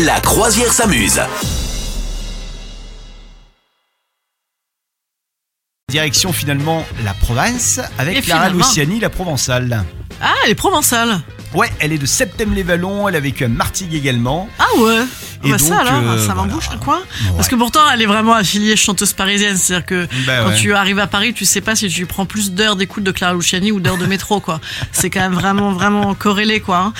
La croisière s'amuse. Direction finalement la province avec Et Clara finalement. Luciani, la provençale. Ah, elle est provençale. Ouais, elle est de Septem-les-Vallons, elle a vécu à Martigues également. Ah ouais. Et bah donc, ça alors, euh, ça voilà. m'embouche le coin. Ouais. Parce que pourtant, elle est vraiment affiliée chanteuse parisienne. C'est-à-dire que Bah quand ouais. tu arrives à Paris, tu sais pas si tu prends plus d'heures d'écoute de Clara Luciani ou d'heures de métro, quoi. C'est quand même vraiment, vraiment corrélé, quoi. hein.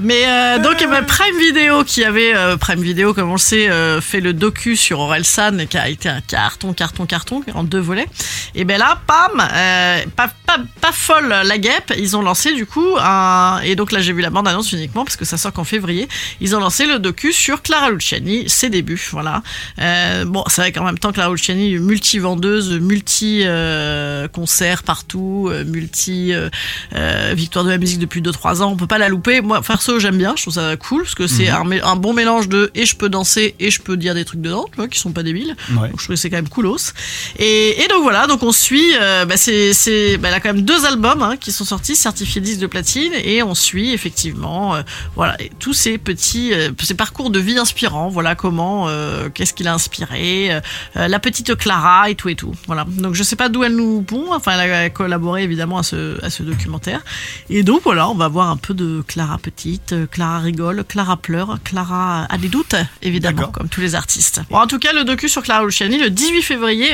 Mais euh, donc, ben, Prime Video, qui avait euh, Prime Video, comme euh, fait le docu sur Orelsan, et qui a été un carton, carton, carton, en deux volets. Et ben là, pam, euh, pas, pas, pas folle la guêpe. Ils ont lancé du coup un et donc là j'ai vu la bande annonce uniquement parce que ça sort qu'en février. Ils ont lancé le docu sur Clara Luciani, ses débuts, voilà. Euh, bon, c'est vrai qu'en même temps Clara Luciani multi vendeuse, multi euh, concert partout, euh, multi euh, euh, victoire de la musique depuis 2-3 ans. On peut pas la louper. Moi, perso, j'aime bien. Je trouve ça cool parce que c'est un, mé- un bon mélange de et je peux danser et je peux dire des trucs dedans, tu vois, qui sont pas débiles. Ouais. Donc je trouve que c'est quand même coolos. Et, et donc voilà, donc on suit, euh, bah c'est, c'est, bah elle a quand même deux albums hein, qui sont sortis, certifiés disques de platine, et on suit effectivement, euh, voilà, tous ces petits, euh, ces parcours de vie inspirants. Voilà comment, qu'est-ce qu'il a inspiré, la petite Clara et tout et tout. Voilà. Donc je sais pas d'où elle nous pond. Enfin, elle a collaboré évidemment à ce, à ce documentaire. Et donc voilà, on va voir un peu de Clara petite, Clara rigole, Clara pleure, Clara a des doutes évidemment, D'accord. comme tous les artistes. Bon, en tout cas, le docu sur Clara Luciani le 18 février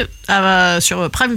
sur Prime